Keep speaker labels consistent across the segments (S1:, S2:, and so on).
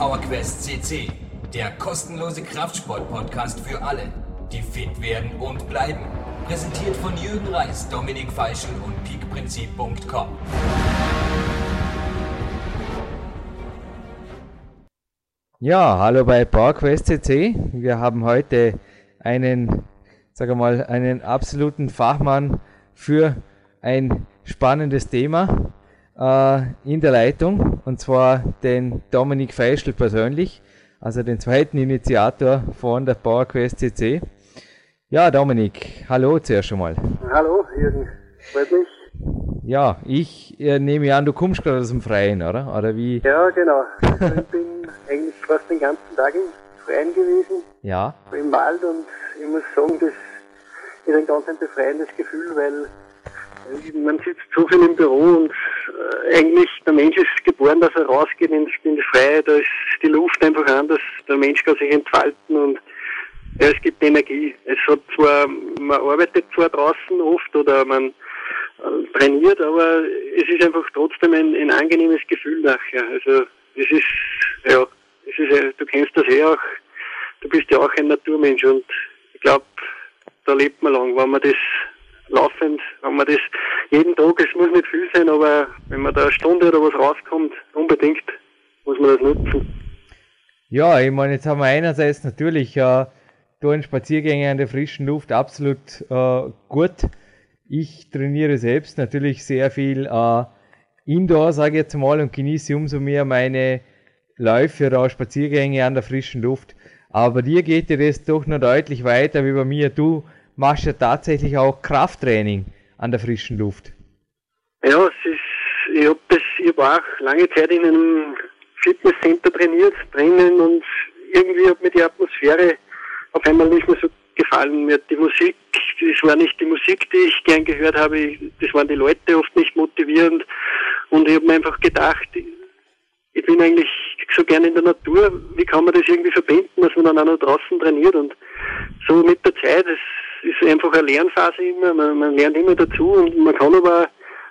S1: PowerQuest CC, der kostenlose Kraftsport-Podcast für alle, die fit werden und bleiben. Präsentiert von Jürgen Reis, Dominik Feischl und peakprinzip.com.
S2: Ja, hallo bei PowerQuest CC. Wir haben heute einen, sag mal, einen absoluten Fachmann für ein spannendes Thema äh, in der Leitung, und zwar den Dominik Feischl persönlich, also den zweiten Initiator von der PowerQuest CC. Ja, Dominik, hallo zuerst einmal.
S3: Hallo, Jürgen, freut mich.
S2: Ja, ich äh, nehme an, du kommst gerade aus dem Freien, oder? Oder wie?
S3: Ja, genau. ich bin eigentlich fast den ganzen Tag im Freien gewesen.
S2: Ja.
S3: Im Wald und ich muss sagen, das ist ein ganz ein befreiendes Gefühl, weil man sitzt so viel im Büro und äh, eigentlich der Mensch ist geboren, dass er rausgeht in, in die Freiheit, da ist die Luft einfach anders, der Mensch kann sich entfalten und ja, es gibt Energie. Es hat zwar, man arbeitet zwar draußen oft oder man äh, trainiert, aber es ist einfach trotzdem ein, ein angenehmes Gefühl nachher. Also es ist, ja, es ist, du kennst das eh auch, du bist ja auch ein Naturmensch und ich glaube, da lebt man lang, wenn man das laufend, wenn man das jeden Tag, es muss nicht viel sein, aber wenn man da eine Stunde oder was rauskommt, unbedingt muss man das nutzen.
S2: Ja, ich meine, jetzt haben wir einerseits natürlich äh, da Spaziergänge an der frischen Luft absolut äh, gut. Ich trainiere selbst natürlich sehr viel äh, Indoor, sage ich jetzt mal, und genieße umso mehr meine Läufe oder Spaziergänge an der frischen Luft. Aber dir geht dir das doch noch deutlich weiter wie bei mir. Du machst ja tatsächlich auch Krafttraining an der frischen Luft.
S3: Ja, es ist, ich habe hab auch lange Zeit in einem Fitnesscenter trainiert, drinnen und irgendwie hat mir die Atmosphäre auf einmal nicht mehr so gefallen. Mir die Musik, das war nicht die Musik, die ich gern gehört habe, das waren die Leute oft nicht motivierend und ich habe mir einfach gedacht, ich bin eigentlich so gern in der Natur, wie kann man das irgendwie verbinden, dass man dann auch noch draußen trainiert und so mit der Zeit, es ist einfach eine Lernphase immer, man, man lernt immer dazu und man kann aber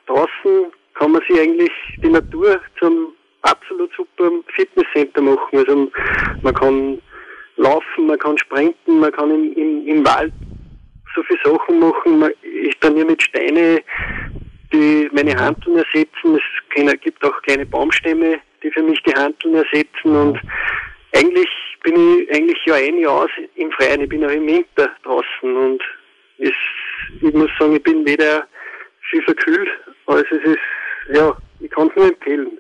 S3: draußen, kann man sich eigentlich die Natur zum absolut super Fitnesscenter machen. Also man kann laufen, man kann sprinten, man kann im, im, im Wald so viele Sachen machen. Ich trainiere mit Steine, die meine Handeln ersetzen. Es gibt auch kleine Baumstämme, die für mich die Handeln ersetzen und eigentlich bin ich eigentlich ja ein Jahr im Freien. Ich bin auch im Winter draußen und es, ich muss sagen, ich bin weder viel verkühlt, als es ist, ja, ich kann es nur empfehlen.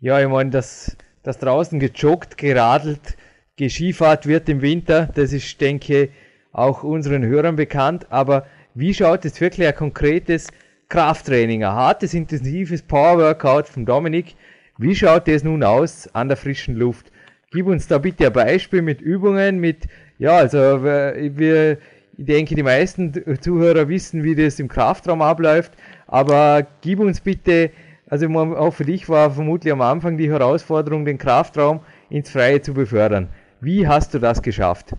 S2: Ja, ich meine, dass, dass draußen gejoggt, geradelt, Skifahrt wird im Winter, das ist, denke ich, auch unseren Hörern bekannt, aber wie schaut jetzt wirklich ein konkretes Krafttraining, ein hartes, intensives Power-Workout von Dominik, wie schaut das nun aus an der frischen Luft? Gib uns da bitte ein Beispiel mit Übungen, mit, ja, also wir, ich denke, die meisten Zuhörer wissen, wie das im Kraftraum abläuft, aber gib uns bitte, also auch für dich war vermutlich am Anfang die Herausforderung, den Kraftraum ins Freie zu befördern. Wie hast du das geschafft?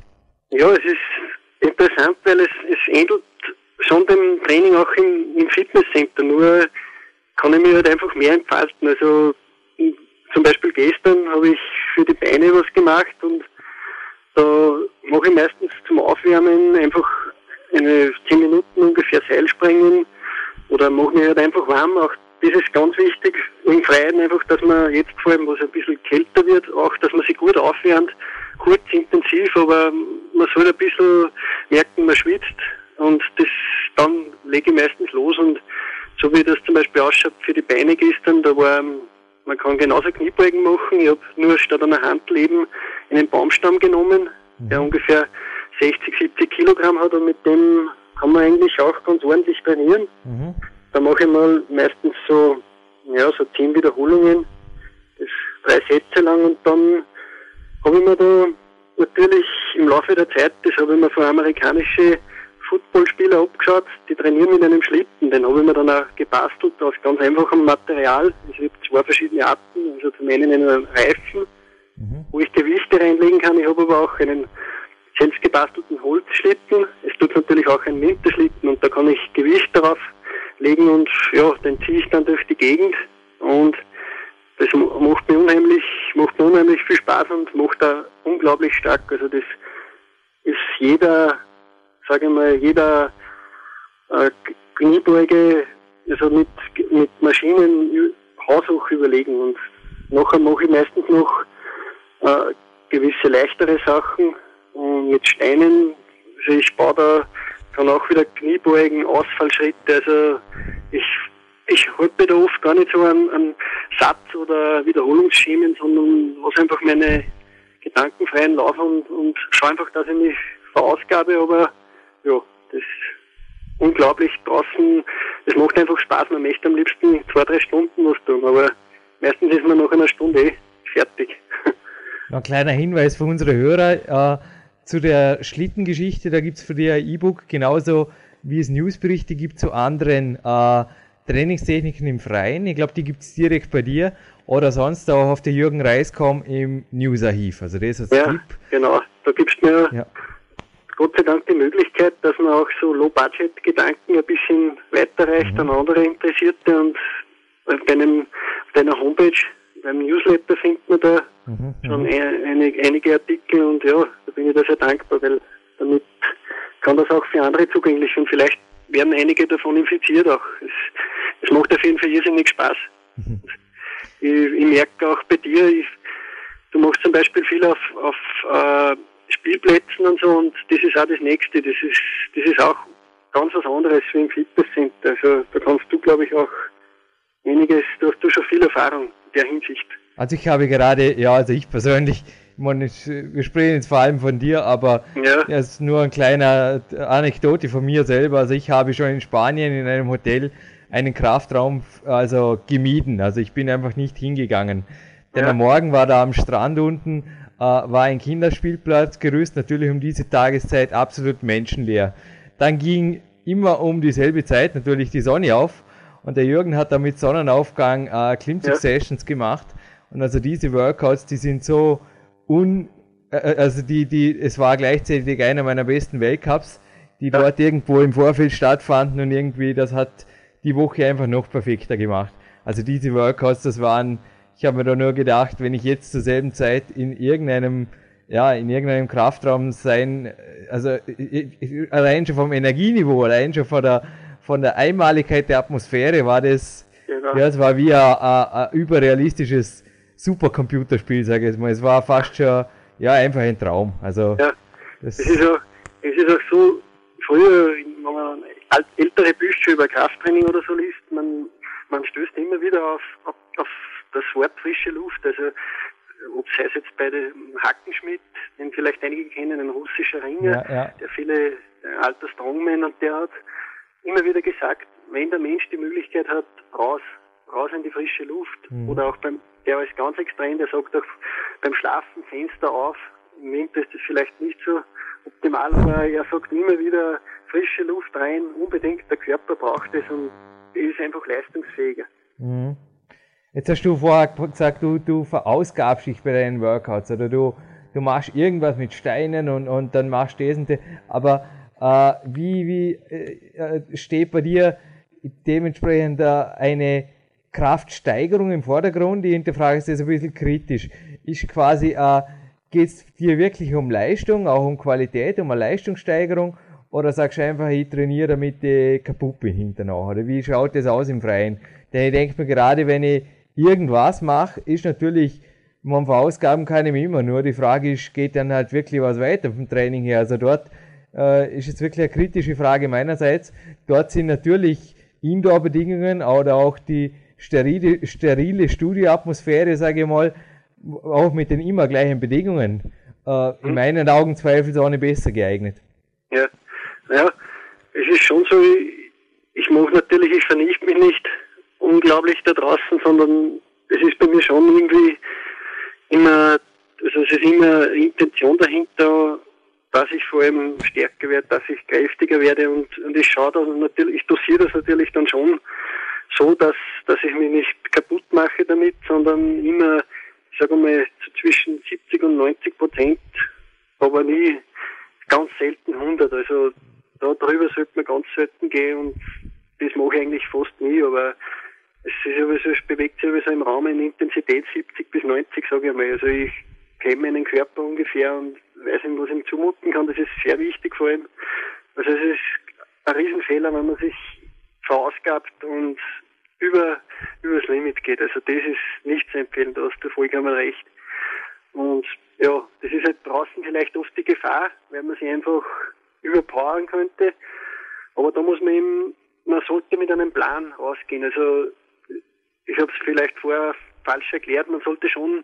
S3: Ja, es ist interessant, weil es, es ähnelt schon dem Training auch im, im Fitnesscenter, nur kann ich mich halt einfach mehr entfalten. Also zum Beispiel gestern habe ich für die Beine was gemacht und da mache ich meistens zum Aufwärmen einfach eine 10 Minuten ungefähr Seilspringen oder mache mich halt einfach warm. Auch das ist ganz wichtig im Freien einfach, dass man jetzt vor allem, wo es ein bisschen kälter wird, auch, dass man sich gut aufwärmt kurz, intensiv, aber man soll ein bisschen merken, man schwitzt und das dann lege ich meistens los und so wie das zum Beispiel ausschaut für die Beine gestern, da war man kann genauso Kniebeugen machen. Ich habe nur statt einer Hand eben einen Baumstamm genommen, der mhm. ungefähr 60, 70 Kilogramm hat und mit dem kann man eigentlich auch ganz ordentlich trainieren. Mhm. Da mache ich mal meistens so, ja, so 10 Wiederholungen, das drei Sätze lang und dann habe ich mir da natürlich im Laufe der Zeit, das habe ich mir von amerikanischen Footballspieler abgeschaut, die trainieren mit einem Schlitten. Den habe ich mir dann auch gebastelt aus ganz einfachem Material. Ich habe zwei verschiedene Arten. Also zum einen einen Reifen, mhm. wo ich Gewichte reinlegen kann. Ich habe aber auch einen selbst gebastelten Holzschlitten. Es tut natürlich auch ein Winterschlitten und da kann ich Gewicht darauf legen und ja, den ziehe ich dann durch die Gegend und das macht mir unheimlich, macht mir unheimlich viel Spaß und macht da unglaublich stark. Also das ist jeder, sage ich mal, jeder äh, Kniebeuge, also mit, mit Maschinen haushoch überlegen und nachher mache ich meistens noch äh, gewisse leichtere Sachen und mit Steinen. Also ich baue da dann auch wieder Kniebeugen, Ausfallschritte. Also ich, ich halte da oft gar nicht so an, an Satz oder Wiederholungsschemen, sondern was einfach meine gedankenfreien Lauf und, und schaue einfach, dass ich mich verausgabe, aber ja, das ist unglaublich draußen. Es macht einfach Spaß. Man möchte am liebsten zwei, drei Stunden was tun, aber meistens ist man nach einer Stunde eh fertig.
S2: Ein kleiner Hinweis für unsere Hörer äh, zu der Schlittengeschichte. Da gibt es für dich ein E-Book, genauso wie es Newsberichte gibt zu anderen äh, Trainingstechniken im Freien. Ich glaube, die gibt es direkt bei dir oder sonst auch auf der Jürgen Reiskom im Newsarchiv. Also das ist
S3: ja, Tipp. genau. Da gibt es mir ja. Gott sei Dank die Möglichkeit, dass man auch so Low-Budget-Gedanken ein bisschen weiterreicht mhm. an andere Interessierte und auf deiner Homepage, beim Newsletter findet man da mhm. schon einige, einige Artikel und ja, da bin ich da sehr dankbar, weil damit kann das auch für andere zugänglich und vielleicht werden einige davon infiziert auch. Es, es macht auf jeden Fall irrsinnig Spaß. Mhm. Ich, ich merke auch bei dir, ich, du machst zum Beispiel viel auf, auf äh, Spielplätzen und so und das ist auch das Nächste. Das ist, das ist auch ganz was anderes wie im Fitnesscenter. Also da kannst du, glaube ich, auch einiges, da hast du schon viel Erfahrung in der Hinsicht.
S2: Also ich habe gerade, ja, also ich persönlich, ich meine, wir sprechen jetzt vor allem von dir, aber ja. das ist nur ein kleiner Anekdote von mir selber. Also ich habe schon in Spanien in einem Hotel einen Kraftraum also gemieden. Also ich bin einfach nicht hingegangen. Denn ja. am Morgen war da am Strand unten war ein Kinderspielplatz gerüstet, natürlich um diese Tageszeit absolut menschenleer. Dann ging immer um dieselbe Zeit natürlich die Sonne auf und der Jürgen hat da mit Sonnenaufgang äh, Klimmzug-Sessions ja. gemacht. Und also diese Workouts, die sind so un, äh, äh, also die, die, es war gleichzeitig einer meiner besten Weltcups, die ja. dort irgendwo im Vorfeld stattfanden und irgendwie, das hat die Woche einfach noch perfekter gemacht. Also diese Workouts, das waren, ich habe mir da nur gedacht, wenn ich jetzt zur selben Zeit in irgendeinem, ja, in irgendeinem Kraftraum sein, also allein schon vom Energieniveau, allein schon von der, von der Einmaligkeit der Atmosphäre war das, genau. ja, es war wie ein, ein, ein überrealistisches Supercomputerspiel, sage ich jetzt mal. Es war fast schon, ja, einfach ein Traum. Also,
S3: ja, das es, ist auch, es ist auch so, früher, wenn man ältere Bücher über Krafttraining oder so liest, man, man stößt immer wieder auf, auf, auf das Wort frische Luft. Also ob sei es jetzt bei dem Hackenschmidt, den vielleicht einige kennen, ein russischer Ringer, ja, ja. der viele äh, alter Strongman und der hat immer wieder gesagt, wenn der Mensch die Möglichkeit hat, raus, raus in die frische Luft mhm. oder auch beim, der ist ganz extrem, der sagt auch beim Schlafen Fenster auf, im Winter ist das vielleicht nicht so optimal, aber er sagt immer wieder frische Luft rein, unbedingt, der Körper braucht es und ist einfach leistungsfähiger.
S2: Mhm. Jetzt hast du vorher gesagt, du, du verausgabst dich bei deinen Workouts oder du, du machst irgendwas mit Steinen und, und dann machst du das und das. Aber äh, wie, wie äh, äh steht bei dir dementsprechend äh, eine Kraftsteigerung im Vordergrund? Die hinterfrage ist das ein bisschen kritisch. Ist quasi, äh, geht es dir wirklich um Leistung, auch um Qualität, um eine Leistungssteigerung? Oder sagst du einfach, ich trainiere, damit ich kaputt bin hinterher? Oder wie schaut das aus im Freien? Denn ich denke mir gerade, wenn ich irgendwas mache, ist natürlich, man verausgaben kann ich immer. Nur die Frage ist, geht dann halt wirklich was weiter vom Training her? Also dort äh, ist jetzt wirklich eine kritische Frage meinerseits. Dort sind natürlich Indoor-Bedingungen oder auch die sterile, sterile Studioatmosphäre, sage ich mal, auch mit den immer gleichen Bedingungen, äh, in hm. meinen Augen zweifelsohne besser geeignet.
S3: Ja, ja, es ist schon so, ich, ich mache natürlich, ich vernichte mich nicht unglaublich da draußen, sondern es ist bei mir schon irgendwie immer, also es ist immer Intention dahinter, dass ich vor allem stärker werde, dass ich kräftiger werde und, und ich schaue dann natürlich, ich dosiere das natürlich dann schon so, dass, dass ich mich nicht kaputt mache damit, sondern immer, ich sage mal, zwischen 70 und 90 Prozent, aber nie ganz selten 100. Also da drüber sollte man ganz selten gehen und das mache ich eigentlich fast nie, aber es ist sowieso, es bewegt sich sowieso im Raum in Intensität 70 bis 90, sage ich mal. Also ich kenne meinen Körper ungefähr und weiß ihm, was ihm zumuten kann. Das ist sehr wichtig vor allem. Also es ist ein Riesenfehler, wenn man sich verausgabt und über, übers Limit geht. Also das ist nicht zu empfehlen, da hast du vollkommen recht. Und ja, das ist halt draußen vielleicht oft die Gefahr, weil man sich einfach überpowern könnte. Aber da muss man eben, man sollte mit einem Plan rausgehen. Also ich habe es vielleicht vorher falsch erklärt, man sollte schon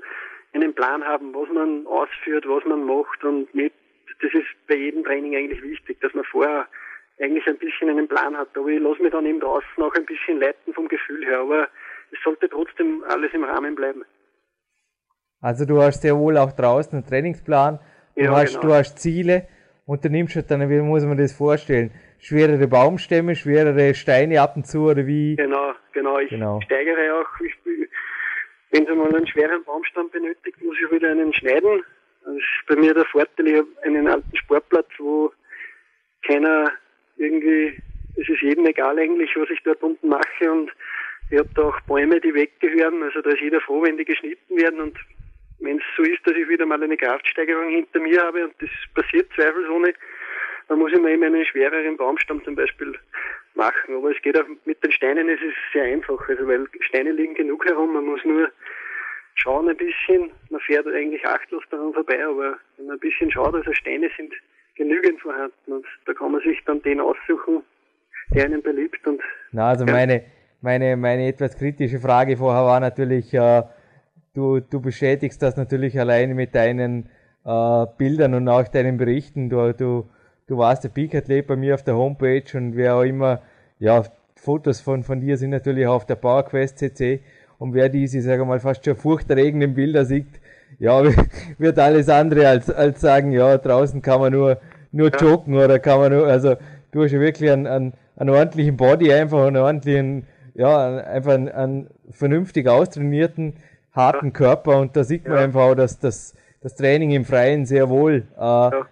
S3: einen Plan haben, was man ausführt, was man macht und nicht, das ist bei jedem Training eigentlich wichtig, dass man vorher eigentlich ein bisschen einen Plan hat. Aber ich lasse mich dann eben draußen auch ein bisschen leiten vom Gefühl her. Aber es sollte trotzdem alles im Rahmen bleiben.
S2: Also du hast sehr wohl auch draußen einen Trainingsplan, du, ja, hast, genau. du hast Ziele und du nimmst halt dann, wie muss man das vorstellen? Schwerere Baumstämme, schwerere Steine ab und zu oder wie?
S3: Genau, genau. Ich genau. steigere auch, ich, wenn sie mal einen schweren Baumstamm benötigt, muss ich wieder einen schneiden. Das ist bei mir der Vorteil, ich habe einen alten Sportplatz, wo keiner irgendwie, es ist jedem egal eigentlich, was ich dort unten mache und ich habe da auch Bäume, die weggehören, also da ist jeder froh, wenn die geschnitten werden und wenn es so ist, dass ich wieder mal eine Kraftsteigerung hinter mir habe und das passiert zweifelsohne, dann muss ich mir eben einen schwereren Baumstamm zum Beispiel machen. Aber es geht auch mit den Steinen, es ist sehr einfach, also weil Steine liegen genug herum, man muss nur schauen ein bisschen, man fährt eigentlich achtlos daran vorbei, aber wenn man ein bisschen schaut, also Steine sind genügend vorhanden und da kann man sich dann den aussuchen, der einem beliebt und.
S2: Na, also ja. meine, meine, meine etwas kritische Frage vorher war natürlich, äh, du, du bestätigst das natürlich alleine mit deinen äh, Bildern und auch deinen Berichten. Du, du, du warst der Peak Athlet bei mir auf der Homepage und wer auch immer, ja, Fotos von, von dir sind natürlich auch auf der PowerQuest CC und wer diese, sage mal, fast schon furchterregenden Bilder sieht, ja, wird alles andere als, als sagen, ja, draußen kann man nur, nur joggen oder kann man nur, also du hast ja wirklich einen, einen, einen ordentlichen Body, einfach einen ordentlichen, ja, einfach einen, einen vernünftig austrainierten, harten Körper und da sieht man ja. einfach auch, dass das, das Training im Freien sehr wohl. Äh, ja.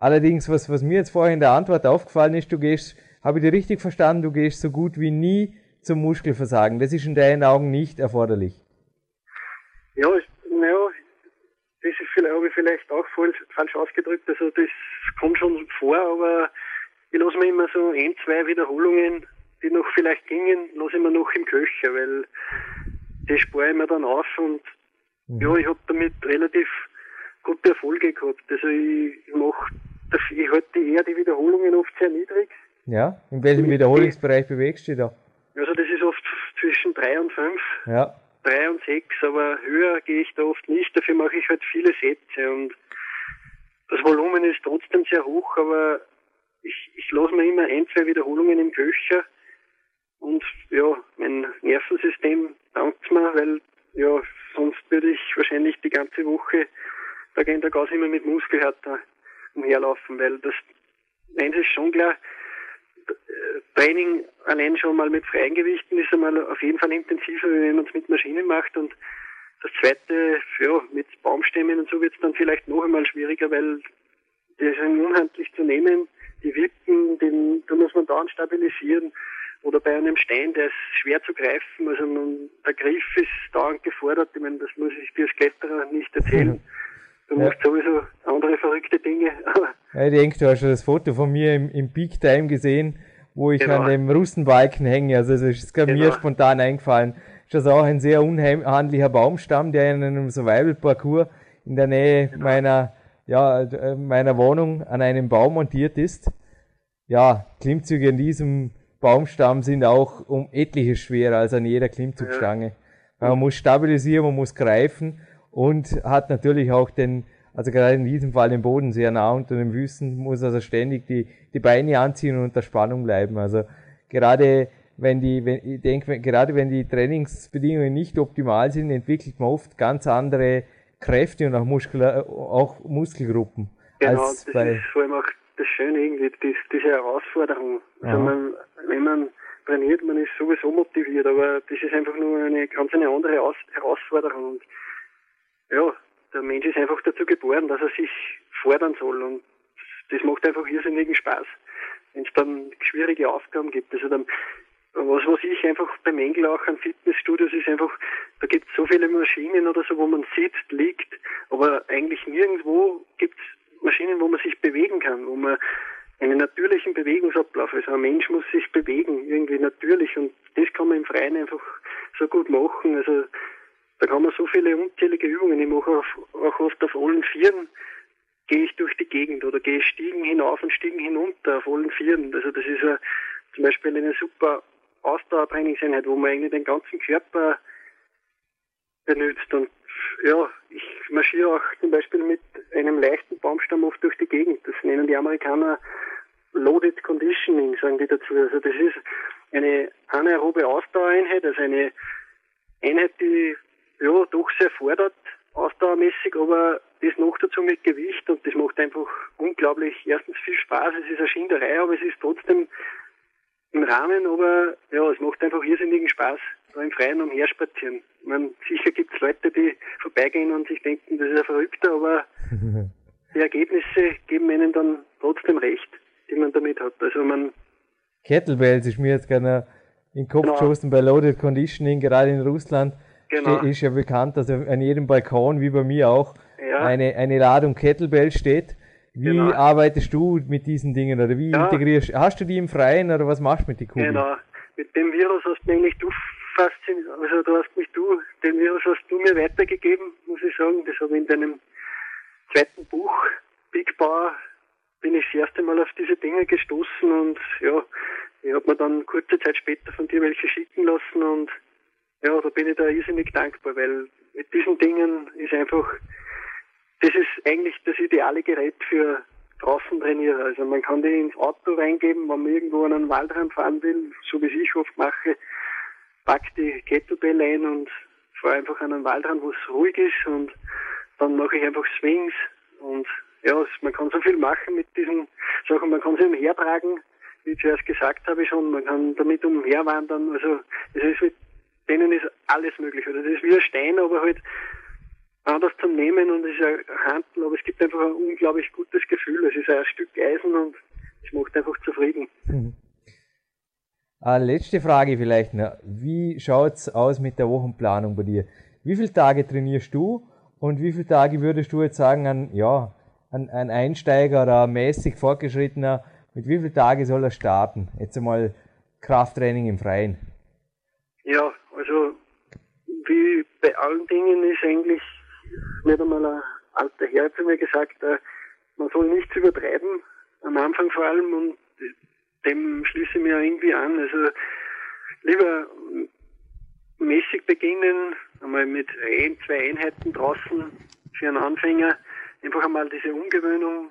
S2: Allerdings, was, was mir jetzt vorhin in der Antwort aufgefallen ist, du gehst, habe ich dir richtig verstanden, du gehst so gut wie nie zum Muskelversagen. Das ist in deinen Augen nicht erforderlich.
S3: Ja, naja, das ist vielleicht, habe ich vielleicht auch falsch, falsch ausgedrückt. Also das kommt schon vor, aber ich lasse mir immer so ein, zwei Wiederholungen, die noch vielleicht gingen, lasse ich mir noch im Köcher, weil das spare ich mir dann auf und mhm. ja, ich habe damit relativ gute Erfolge gehabt. Also ich mache, ich halte eher die Wiederholungen oft sehr niedrig.
S2: Ja, in welchem Wiederholungsbereich bewegst du dich da?
S3: Also das ist oft zwischen drei und fünf.
S2: Ja
S3: drei und sechs, aber höher gehe ich da oft nicht. Dafür mache ich halt viele Sätze und das Volumen ist trotzdem sehr hoch, aber ich, ich lasse mir immer ein, zwei Wiederholungen im Köcher und ja, mein Nervensystem dankt mir, weil ja, sonst würde ich wahrscheinlich die ganze Woche da gehen der Gas immer mit Muskelhärter umherlaufen, weil das eins ist schon klar, Training allein schon mal mit freien Gewichten ist einmal auf jeden Fall intensiver, wenn man es mit Maschinen macht. Und das zweite, ja, mit Baumstämmen und so wird es dann vielleicht noch einmal schwieriger, weil die sind unhandlich zu nehmen, die Wippen, den, da muss man dauernd stabilisieren. Oder bei einem Stein, der ist schwer zu greifen, also man, der Griff ist dauernd gefordert, ich meine, das muss ich dir als Kletterer nicht erzählen. Du ja. machst sowieso andere verrückte Dinge.
S2: ja, ich denke, du hast schon das Foto von mir im, im Peak Time gesehen, wo ich genau. an dem Russenbalken hänge. Also es ist genau. mir spontan eingefallen. Das ist auch ein sehr unhandlicher Baumstamm, der in einem Survival-Parcours in der Nähe genau. meiner, ja, meiner Wohnung an einem Baum montiert ist. Ja, Klimmzüge in diesem Baumstamm sind auch um etliches schwerer als an jeder Klimmzugstange. Ja. Man muss stabilisieren, man muss greifen und hat natürlich auch den, also gerade in diesem Fall den Boden sehr nah unter den Füßen, muss also ständig die, die Beine anziehen und unter Spannung bleiben. Also gerade wenn die, wenn, ich denke, gerade wenn die Trainingsbedingungen nicht optimal sind, entwickelt man oft ganz andere Kräfte und auch, Muskel, auch Muskelgruppen.
S3: Genau, als das bei ist vor allem auch das Schöne irgendwie, das, diese Herausforderung. Also man, wenn man trainiert, man ist sowieso motiviert, aber das ist einfach nur eine ganz eine andere Aus Herausforderung. Und ja, der Mensch ist einfach dazu geboren, dass er sich fordern soll und das macht einfach irrsinnigen Spaß, wenn es dann schwierige Aufgaben gibt. Also dann, was, was ich einfach bemängel auch an Fitnessstudios ist einfach, da gibt es so viele Maschinen oder so, wo man sitzt, liegt, aber eigentlich nirgendwo gibt es Maschinen, wo man sich bewegen kann, wo man einen natürlichen Bewegungsablauf, also ein Mensch muss sich bewegen, irgendwie natürlich und das kann man im Freien einfach so gut machen, also da kann man so viele unzählige Übungen, ich mache auch, oft auf allen Vieren, gehe ich durch die Gegend oder gehe Stiegen hinauf und Stiegen hinunter auf allen Vieren, also das ist zum Beispiel eine super Ausdauertrainingseinheit, wo man eigentlich den ganzen Körper benutzt. Und ja, ich marschiere auch zum Beispiel mit einem leichten Baumstamm oft durch die Gegend. Das nennen die Amerikaner Loaded Conditioning, sagen die dazu. Also das ist eine anaerobe Ausdauereinheit, also eine Einheit, die ja doch sehr fordert, ausdauermäßig, aber das noch dazu mit Gewicht und das macht einfach unglaublich erstens viel Spaß. Es ist eine Schinderei, aber es ist trotzdem im Rahmen, aber ja, es macht einfach irrsinnigen Spaß, da im Freien umherspazieren. Man, sicher gibt es Leute, die vorbeigehen und sich denken, das ist ein Verrückter, aber die Ergebnisse geben einen dann trotzdem recht, die man damit hat. Also man
S2: Kettlebells ist mir jetzt gerne in den Kopf genau. geschossen bei Loaded Conditioning, gerade in Russland. Genau. ist ja bekannt, dass an jedem Balkon, wie bei mir auch, ja. eine, eine Ladung Kettlebell steht. Wie genau. arbeitest du mit diesen Dingen oder wie ja. integrierst Hast du die im Freien oder was machst du mit den Kugeln?
S3: Genau. Mit dem Virus hast du nämlich du fasziniert, also du hast mich du, den Virus hast du mir weitergegeben, muss ich sagen. Das habe ich in deinem zweiten Buch, Big Power, bin ich das erste Mal auf diese Dinge gestoßen und ja, ich habe mir dann kurze Zeit später von dir welche schicken lassen und ja, da bin ich da irrsinnig dankbar, weil mit diesen Dingen ist einfach das ist eigentlich das ideale Gerät für draußen trainieren. Also man kann die ins Auto reingeben, wenn man irgendwo an einen Waldrand fahren will, so wie ich oft mache, pack die Kettlebell ein und fahre einfach an einen Waldrand, wo es ruhig ist und dann mache ich einfach Swings und ja, man kann so viel machen mit diesen Sachen. Man kann sie umhertragen, wie ich zuerst gesagt habe schon, man kann damit umherwandern. Also das ist mit denen ist alles möglich. Oder also, das ist wie ein Stein, aber halt anders zum Nehmen und es ist ein Handel, aber es gibt einfach ein unglaublich gutes Gefühl. Es ist ein Stück Eisen und es macht einfach zufrieden. Mhm.
S2: Letzte Frage vielleicht noch. Wie schaut es aus mit der Wochenplanung bei dir? Wie viele Tage trainierst du und wie viele Tage würdest du jetzt sagen, an, ja, ein, ein Einsteiger oder mäßig fortgeschrittener, mit wie vielen Tagen soll er starten? Jetzt einmal Krafttraining im Freien.
S3: Ja, bei allen Dingen ist eigentlich mir einmal ein alter Herr zu mir gesagt, äh, man soll nichts übertreiben, am Anfang vor allem, und dem schließe ich mir irgendwie an. Also lieber mäßig beginnen, einmal mit ein, zwei Einheiten draußen für einen Anfänger, einfach einmal diese Umgewöhnung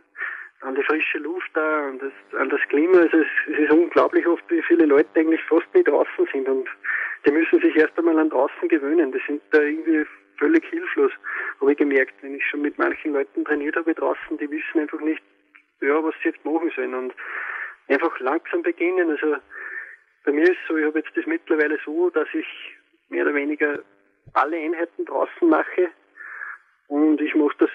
S3: an die frische Luft da, an das, an das Klima. Also es, es ist unglaublich oft, wie viele Leute eigentlich fast nie draußen sind und die müssen sich erst einmal an draußen gewöhnen. Die sind da irgendwie völlig hilflos, habe ich gemerkt, wenn ich schon mit manchen Leuten trainiert habe draußen, die wissen einfach nicht, ja, was sie jetzt machen sollen und einfach langsam beginnen. Also bei mir ist so, ich habe jetzt das mittlerweile so, dass ich mehr oder weniger alle Einheiten draußen mache und ich mache das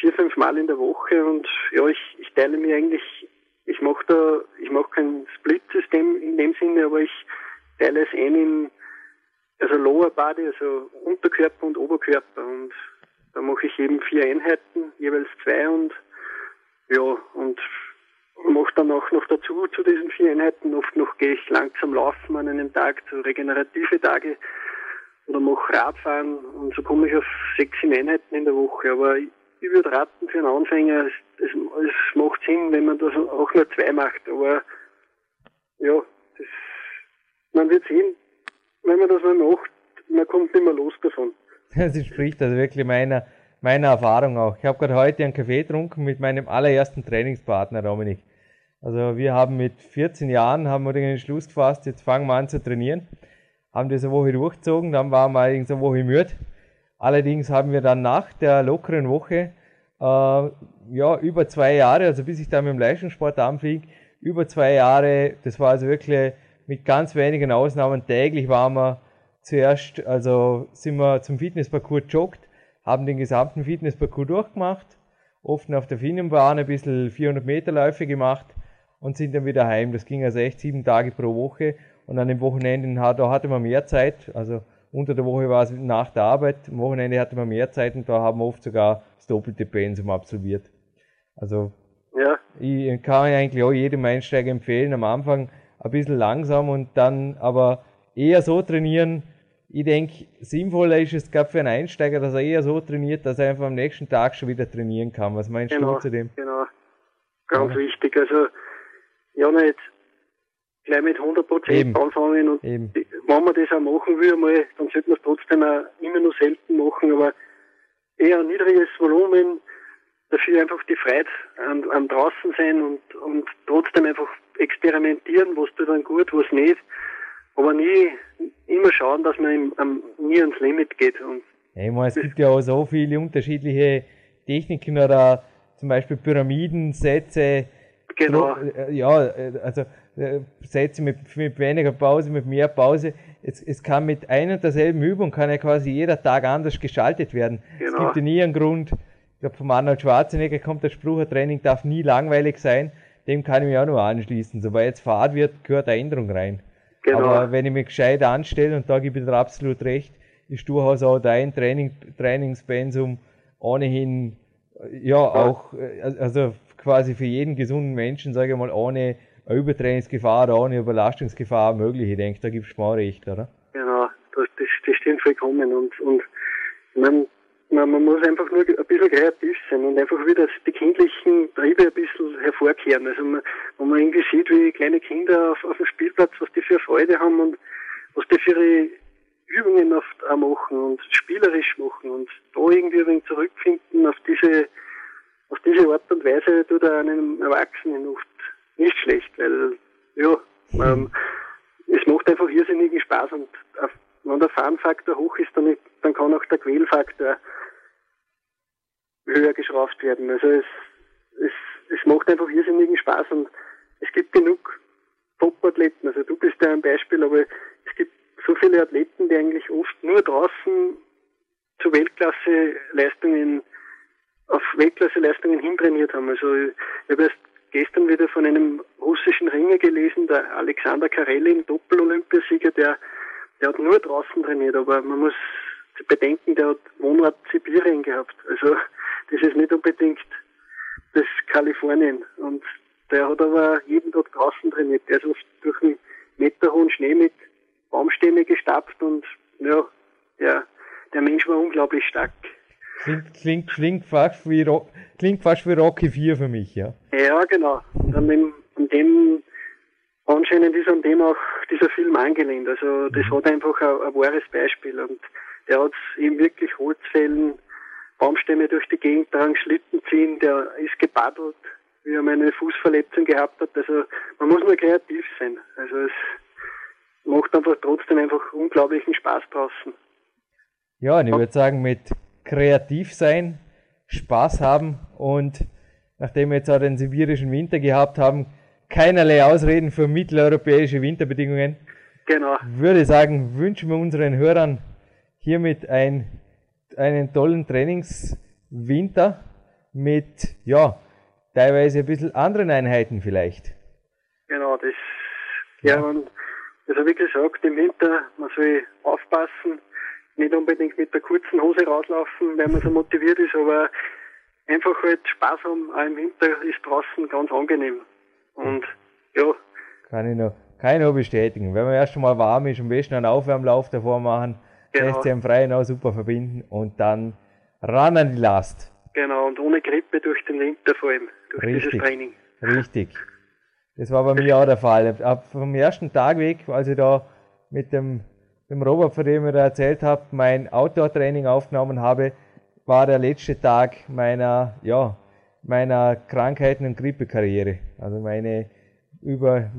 S3: vier, fünf Mal in der Woche und ja, ich, ich teile mir eigentlich, ich mache da, ich mache kein Split-System in dem Sinne, aber ich teile es ein in also Lower Body, also Unterkörper und Oberkörper. Und da mache ich eben vier Einheiten, jeweils zwei und ja, und mache dann auch noch dazu zu diesen vier Einheiten. Oft noch gehe ich langsam laufen an einem Tag, so regenerative Tage oder mache Radfahren und so komme ich auf sechs Einheiten in der Woche. Aber ich würde raten für einen Anfänger, es, es, macht Sinn, wenn man das auch nur zwei macht. Aber ja, das, man wird sehen, wenn man das mal macht, man kommt nicht mehr los davon.
S2: Das entspricht also wirklich meiner, meiner Erfahrung auch. Ich habe gerade heute einen Kaffee getrunken mit meinem allerersten Trainingspartner, Dominik. Also wir haben mit 14 Jahren haben wir den Entschluss gefasst, jetzt fangen wir an zu trainieren. Haben das eine Woche durchgezogen, dann waren wir allerdings eine Woche müde. Allerdings haben wir dann nach der lockeren Woche, äh, ja, über zwei Jahre, also bis ich dann mit dem Leistungssport anfing, über zwei Jahre, das war also wirklich mit ganz wenigen Ausnahmen täglich waren wir zuerst, also sind wir zum Fitnessparcours joggt, haben den gesamten Fitnessparcours durchgemacht, oft auf der Finienbahn ein bisschen 400 Meter Läufe gemacht und sind dann wieder heim. Das ging also echt sieben Tage pro Woche Und an den Wochenenden, da hatte man mehr Zeit. Also unter der Woche war es nach der Arbeit, am Wochenende hatte man mehr Zeit und da haben wir oft sogar das doppelte Pensum absolviert. Also ja. ich kann eigentlich auch jedem Einsteiger empfehlen, am Anfang ein bisschen langsam und dann aber eher so trainieren. Ich denke, sinnvoller ist es gerade für einen Einsteiger, dass er eher so trainiert, dass er einfach am nächsten Tag schon wieder trainieren kann. Was meinst
S3: genau,
S2: du zu dem?
S3: Genau, ganz ja. wichtig. Also, ja, nicht gleich mit 100% Eben. anfangen und Eben. wenn man das auch machen will, mal, dann sollte man es trotzdem auch immer nur selten machen, aber eher ein niedriges Volumen, dafür einfach die Freude am, am draußen sein und, und trotzdem einfach experimentieren, was tut dann gut, was nicht, aber nie immer schauen, dass man im, am, nie ans Limit geht. Und
S2: ja, ich meine, es gibt ja auch so viele unterschiedliche Techniken oder zum Beispiel Pyramidensätze.
S3: Genau.
S2: Äh, ja, äh, also äh, Sätze mit, mit weniger Pause, mit mehr Pause. Es, es kann mit einer und derselben Übung kann ja quasi jeder Tag anders gestaltet werden. Genau. Es gibt ja nie einen Grund. Ich glaube, vom Arnold Schwarzenegger kommt der Spruch, ein Training darf nie langweilig sein. Dem kann ich mich auch nur anschließen. Sobald jetzt Fahrt wird, gehört eine Änderung rein. Genau. Aber wenn ich mich gescheit anstelle, und da gebe ich dir absolut recht, ist durchaus auch dein Training, Trainingspensum ohnehin, ja, auch, äh, also quasi für jeden gesunden Menschen, sage ich mal, ohne Übertrainingsgefahr ohne Überlastungsgefahr möglich. Ich denke, da gibst du mal recht, oder?
S3: Genau, das, das, das stimmt vollkommen. Und, und man, man, man muss einfach nur ein bisschen kreativ sein und einfach wieder die kindlichen Triebe ein bisschen hervorkehren. Also man, wenn man irgendwie sieht, wie kleine Kinder auf, auf dem Spielplatz, was die für Freude haben und was die für ihre Übungen oft auch machen und spielerisch machen und da irgendwie ein wenig zurückfinden auf diese, auf diese Art und Weise tut er einem Erwachsenen oft nicht schlecht, weil, ja, ähm, es macht einfach irrsinnigen Spaß und auf, wenn der Farnfaktor hoch ist, dann, dann kann auch der Quälfaktor höher geschraubt werden. Also es, es, es macht einfach irrsinnigen Spaß und es gibt genug Top-Athleten. Also du bist ja ein Beispiel, aber es gibt so viele Athleten, die eigentlich oft nur draußen zu Weltklasse-Leistungen, auf Weltklasse-Leistungen hintrainiert haben. Also ich habe erst gestern wieder von einem russischen Ringer gelesen, der Alexander Karelin, Doppel-Olympiasieger, der, der hat nur draußen trainiert, aber man muss bedenken, der hat Wohnort Sibirien gehabt. Also das ist nicht unbedingt das Kalifornien. Und der hat aber jeden Tag draußen trainiert. Der ist oft durch einen meterhohen Schnee mit Baumstämme gestapft und ja, der, der Mensch war unglaublich stark.
S2: Klingt, klingt, klingt, fast wie klingt fast wie Rocky 4 für mich, ja.
S3: Ja, genau. Und an dem, an dem anscheinend ist an dem auch dieser Film angelehnt. Also das mhm. hat einfach ein, ein wahres Beispiel. Und der hat eben wirklich Holzfällen, Baumstämme durch die Gegend tragen, Schlitten ziehen, der ist gepaddelt, wie er meine Fußverletzung gehabt hat. Also man muss nur kreativ sein. Also es macht einfach trotzdem einfach unglaublichen Spaß draußen.
S2: Ja, und ich würde sagen, mit kreativ sein, Spaß haben und nachdem wir jetzt auch den sibirischen Winter gehabt haben, keinerlei Ausreden für mitteleuropäische Winterbedingungen.
S3: Genau.
S2: Würde sagen, wünschen wir unseren Hörern hiermit ein, einen tollen Trainingswinter mit, ja, teilweise ein bisschen anderen Einheiten vielleicht.
S3: Genau, das, ja, ja man, also wie gesagt, im Winter, man soll aufpassen, nicht unbedingt mit der kurzen Hose rauslaufen, weil man so motiviert ist, aber einfach halt Spaß haben, auch im Winter ist draußen ganz angenehm. Und ja.
S2: Kann ich noch, kann ich noch bestätigen. Wenn man erst einmal warm ist, am besten einen Aufwärmlauf davor machen, genau. lässt sich im Freien auch super verbinden und dann ran an die Last.
S3: Genau, und ohne Grippe durch den Winter vor allem, durch Richtig. dieses Training.
S2: Richtig. Das war bei mir auch der Fall. Ab vom ersten Tag weg, als ich da mit dem dem Robert, von dem ich erzählt habe, mein Outdoor-Training aufgenommen habe, war der letzte Tag meiner, ja, meiner Krankheiten- und Grippekarriere. Also meine über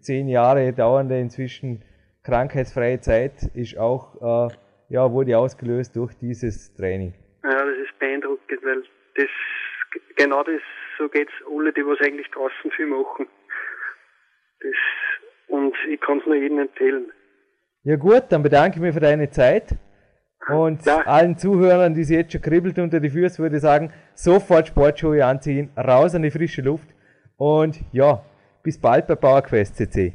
S2: zehn Jahre dauernde inzwischen krankheitsfreie Zeit ist auch, äh, ja, wurde ausgelöst durch dieses Training.
S3: Ja, das ist beeindruckend, weil das, genau das, so geht's alle, die was eigentlich draußen viel machen. Das, und ich kann es nur jedem empfehlen.
S2: Ja gut, dann bedanke ich mich für deine Zeit. Und ja. allen Zuhörern, die sich jetzt schon kribbelt unter die Füße, würde ich sagen, sofort Sportschuhe anziehen, raus an die frische Luft. Und ja, bis bald bei PowerQuest CC.